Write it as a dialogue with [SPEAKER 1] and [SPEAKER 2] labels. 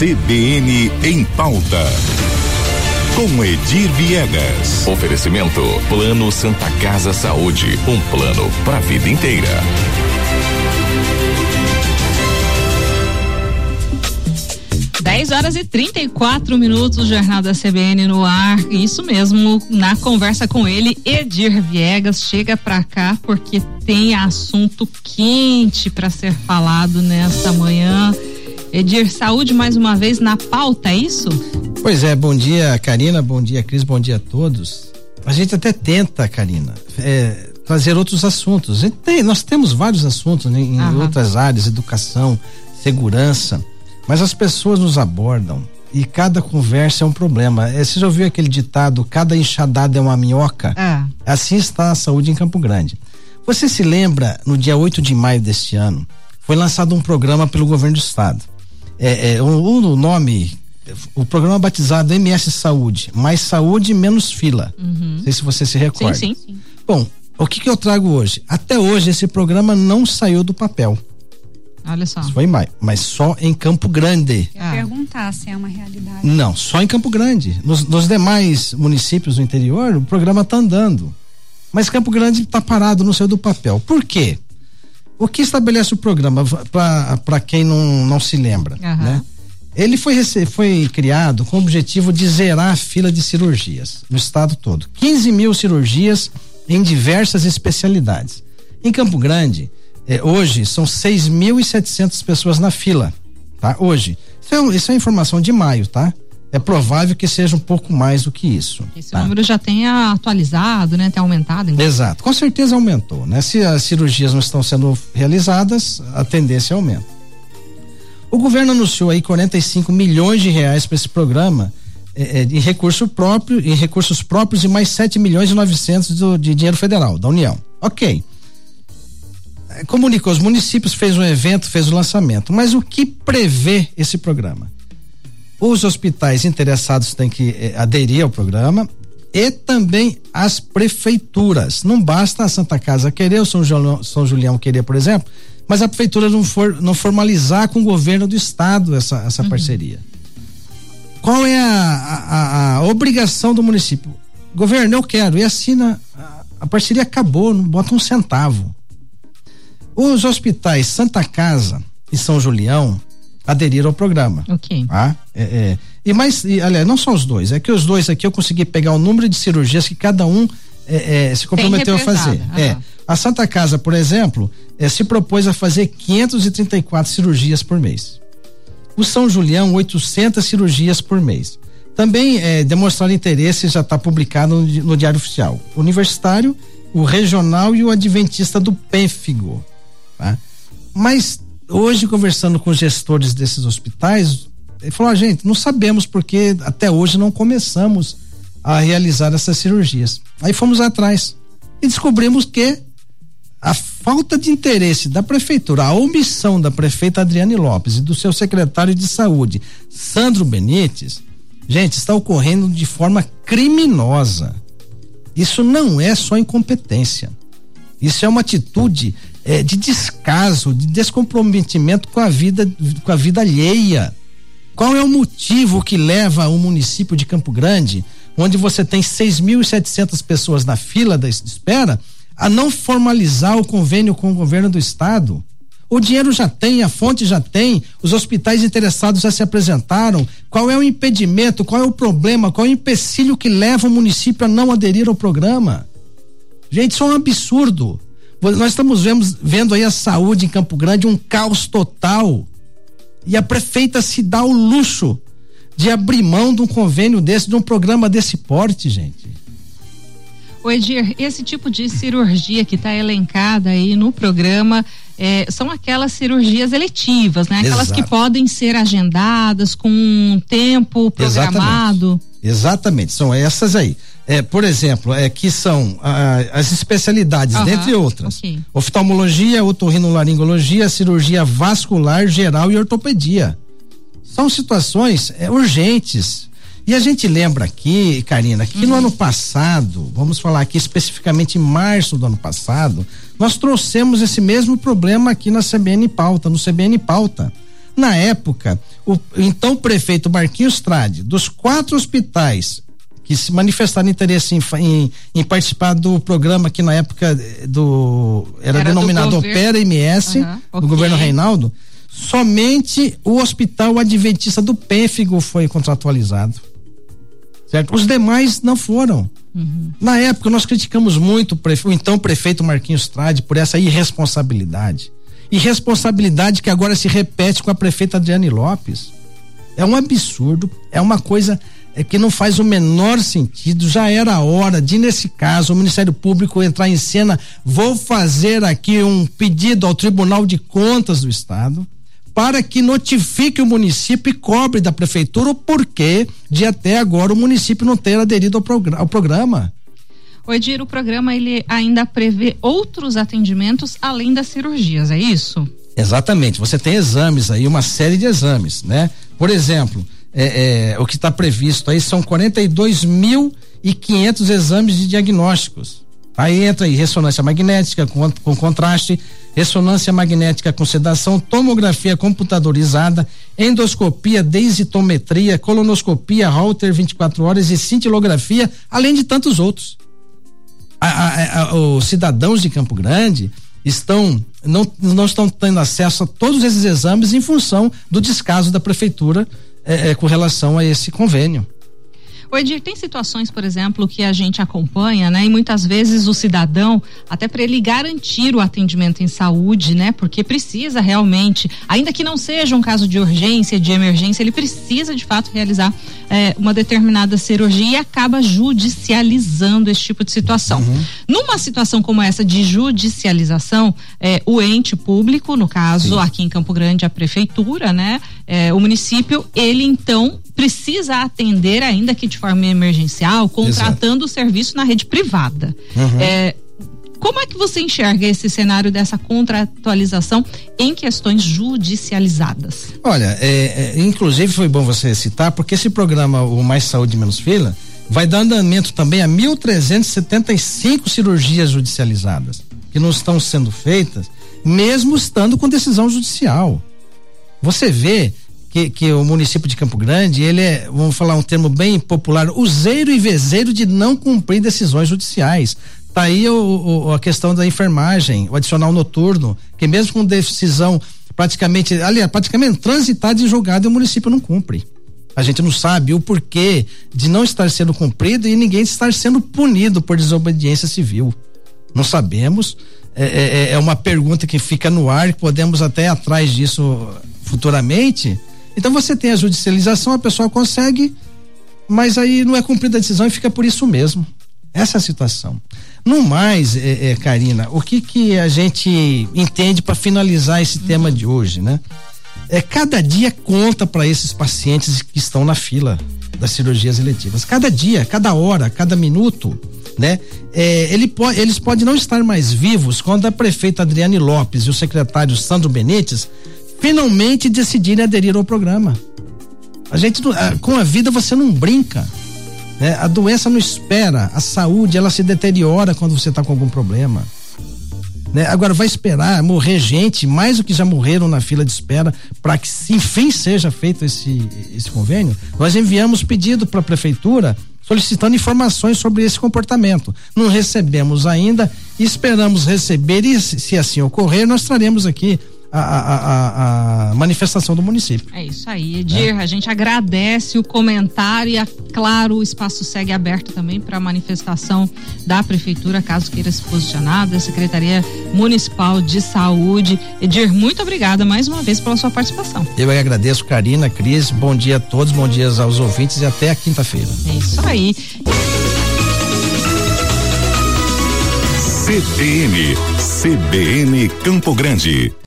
[SPEAKER 1] CBN em pauta. Com Edir Viegas. Oferecimento Plano Santa Casa Saúde, um plano para a vida inteira.
[SPEAKER 2] 10 horas e 34 minutos, Jornal da CBN no ar. Isso mesmo, na conversa com ele, Edir Viegas chega pra cá porque tem assunto quente para ser falado nesta manhã. Edir, saúde mais uma vez na pauta, é isso?
[SPEAKER 3] Pois é, bom dia, Karina, bom dia, Cris, bom dia a todos. A gente até tenta, Karina, é, trazer outros assuntos. Tem, nós temos vários assuntos né, em Aham. outras áreas, educação, segurança mas as pessoas nos abordam e cada conversa é um problema. É, você já ouviu aquele ditado, cada enxadada é uma minhoca? É. Assim está a saúde em Campo Grande. Você se lembra, no dia 8 de maio deste ano, foi lançado um programa pelo governo do estado. É, é, o, o nome, o programa batizado MS Saúde, mais saúde menos fila. Uhum. Não sei se você se recorda.
[SPEAKER 2] Sim, sim, sim.
[SPEAKER 3] Bom, o que, que eu trago hoje? Até hoje esse programa não saiu do papel.
[SPEAKER 2] Olha só.
[SPEAKER 3] Isso foi em maio, mas só em Campo Grande.
[SPEAKER 4] Ah. Perguntar se é uma realidade.
[SPEAKER 3] Não, só em Campo Grande. Nos, nos demais municípios do interior, o programa está andando. Mas Campo Grande está parado no seu do papel. Por quê? O que estabelece o programa, para quem não, não se lembra, uhum. né? Ele foi, foi criado com o objetivo de zerar a fila de cirurgias no estado todo. 15 mil cirurgias em diversas especialidades. Em Campo Grande, é, hoje são 6.700 pessoas na fila, tá? Hoje. Isso é, isso é informação de maio, tá? É provável que seja um pouco mais do que isso.
[SPEAKER 2] Esse tá? número já tenha atualizado, né? Tem aumentado.
[SPEAKER 3] Então. Exato, com certeza aumentou, né? Se as cirurgias não estão sendo realizadas, a tendência aumenta. O governo anunciou aí 45 milhões de reais para esse programa é, é, em recurso próprio, em recursos próprios e mais 7 milhões e 900 do, de dinheiro federal da União. Ok comunicou os municípios, fez um evento, fez o lançamento. Mas o que prevê esse programa? Os hospitais interessados têm que eh, aderir ao programa e também as prefeituras. Não basta a Santa Casa querer, o São Julião, São Julião querer, por exemplo, mas a prefeitura não, for, não formalizar com o governo do estado essa, essa uhum. parceria. Qual é a, a, a, obrigação do município? Governo, eu quero, e assina. A, a parceria acabou, não bota um centavo. Os hospitais Santa Casa e São Julião aderiram ao programa.
[SPEAKER 2] Ok.
[SPEAKER 3] Tá? É, é. E mais, e, aliás, não são os dois, é que os dois aqui eu consegui pegar o número de cirurgias que cada um é, é se comprometeu a fazer. Uhum. É. A Santa Casa, por exemplo, é, se propôs a fazer 534 cirurgias por mês. O São Julião, 800 cirurgias por mês. Também é, demonstraram interesse, já está publicado no, no, Diário Oficial. O universitário, o regional e o adventista do Pênfigo. Tá? Mas hoje, conversando com gestores desses hospitais, ele falou: ah, gente, não sabemos porque até hoje não começamos a realizar essas cirurgias. Aí fomos atrás e descobrimos que a falta de interesse da prefeitura, a omissão da prefeita Adriane Lopes e do seu secretário de saúde, Sandro Benites, gente, está ocorrendo de forma criminosa. Isso não é só incompetência. Isso é uma atitude é, de descaso, de descomprometimento com a vida, com a vida alheia. Qual é o motivo que leva o município de Campo Grande, onde você tem 6.700 pessoas na fila da espera, a não formalizar o convênio com o governo do estado? O dinheiro já tem, a fonte já tem, os hospitais interessados já se apresentaram. Qual é o impedimento, qual é o problema, qual é o empecilho que leva o município a não aderir ao programa? Gente, isso é um absurdo. Nós estamos vendo, vendo aí a saúde em Campo Grande um caos total. E a prefeita se dá o luxo de abrir mão de um convênio desse, de um programa desse porte, gente.
[SPEAKER 2] O Edir, esse tipo de cirurgia que está elencada aí no programa é, são aquelas cirurgias eletivas, né? Aquelas Exato. que podem ser agendadas com um tempo programado.
[SPEAKER 3] Exatamente. Exatamente, são essas aí é, por exemplo, é, que são ah, as especialidades, uhum, dentre outras: okay. oftalmologia, otorrinolaringologia, cirurgia vascular, geral e ortopedia. São situações é, urgentes. E a gente lembra aqui, Karina, que uhum. no ano passado, vamos falar aqui especificamente em março do ano passado, nós trouxemos esse mesmo problema aqui na CBN Pauta, no CBN Pauta. Na época, o então prefeito Marquinhos Trade, dos quatro hospitais que se manifestaram interesse em, em, em, participar do programa que na época do era, era denominado Opera MS uhum, do okay. governo Reinaldo, somente o Hospital Adventista do Pênfigo foi contratualizado. Certo? Os demais não foram. Uhum. Na época nós criticamos muito o, prefe... o então prefeito Marquinhos Trade por essa irresponsabilidade. Irresponsabilidade que agora se repete com a prefeita Adriane Lopes. É um absurdo, é uma coisa é que não faz o menor sentido. Já era a hora de, nesse caso, o Ministério Público entrar em cena. Vou fazer aqui um pedido ao Tribunal de Contas do Estado para que notifique o município e cobre da prefeitura o porquê de até agora o município não ter aderido ao, progr ao programa.
[SPEAKER 2] O Edir, o programa ele ainda prevê outros atendimentos além das cirurgias, é isso?
[SPEAKER 3] Exatamente. Você tem exames aí, uma série de exames, né? Por exemplo, é, é, o que está previsto aí são 42 mil e 500 exames de diagnósticos. Aí entra aí ressonância magnética com, com contraste, ressonância magnética com sedação, tomografia computadorizada, endoscopia, densitometria, colonoscopia, Holter 24 horas e cintilografia, além de tantos outros. A, a, a, os cidadãos de Campo Grande estão não, não estão tendo acesso a todos esses exames em função do descaso da prefeitura é, é, com relação a esse convênio.
[SPEAKER 2] O Edir, tem situações, por exemplo, que a gente acompanha, né? E muitas vezes o cidadão, até para ele garantir o atendimento em saúde, né? Porque precisa realmente, ainda que não seja um caso de urgência, de emergência, ele precisa de fato realizar é, uma determinada cirurgia e acaba judicializando esse tipo de situação. Uhum. Numa situação como essa de judicialização, é, o ente público, no caso, Sim. aqui em Campo Grande, a prefeitura, né? É, o município, ele então precisa atender, ainda que de forma emergencial, contratando Exato. o serviço na rede privada. Uhum. É, como é que você enxerga esse cenário dessa contratualização em questões judicializadas?
[SPEAKER 3] Olha, é, é, inclusive foi bom você citar, porque esse programa, o Mais Saúde Menos Fila, vai dar andamento também a 1.375 cirurgias judicializadas, que não estão sendo feitas, mesmo estando com decisão judicial. Você vê que, que o município de Campo Grande, ele é, vamos falar um termo bem popular, useiro e vezeiro de não cumprir decisões judiciais. Tá aí o, o, a questão da enfermagem, o adicional noturno, que mesmo com decisão praticamente, aliás, praticamente transitada e julgada, o município não cumpre. A gente não sabe o porquê de não estar sendo cumprido e ninguém estar sendo punido por desobediência civil. Não sabemos. É, é, é uma pergunta que fica no ar, podemos até atrás disso futuramente, então você tem a judicialização, a pessoa consegue, mas aí não é cumprida a decisão e fica por isso mesmo. Essa é a situação. No mais, é, é, Karina, o que que a gente entende para finalizar esse uhum. tema de hoje, né? É cada dia conta para esses pacientes que estão na fila das cirurgias eletivas. Cada dia, cada hora, cada minuto, né? É, ele po eles podem não estar mais vivos quando a prefeita Adriane Lopes e o secretário Sandro Benites finalmente decidirem aderir ao programa. A gente com a vida você não brinca. Né? A doença não espera, a saúde ela se deteriora quando você está com algum problema. Né? Agora vai esperar morrer gente, mais do que já morreram na fila de espera, para que enfim seja feito esse, esse convênio. Nós enviamos pedido para a prefeitura solicitando informações sobre esse comportamento. Não recebemos ainda, esperamos receber e se assim ocorrer, nós traremos aqui a, a, a, manifestação do município.
[SPEAKER 2] É isso aí, Edir. É. A gente agradece o comentário e, é claro, o espaço segue aberto também para a manifestação da Prefeitura, caso queira se posicionar, da Secretaria Municipal de Saúde. Edir, muito obrigada mais uma vez pela sua participação.
[SPEAKER 3] Eu agradeço, Karina, Cris. Bom dia a todos, bom dia aos ouvintes e até a quinta-feira.
[SPEAKER 2] É isso aí.
[SPEAKER 1] CBN, CBN Campo Grande.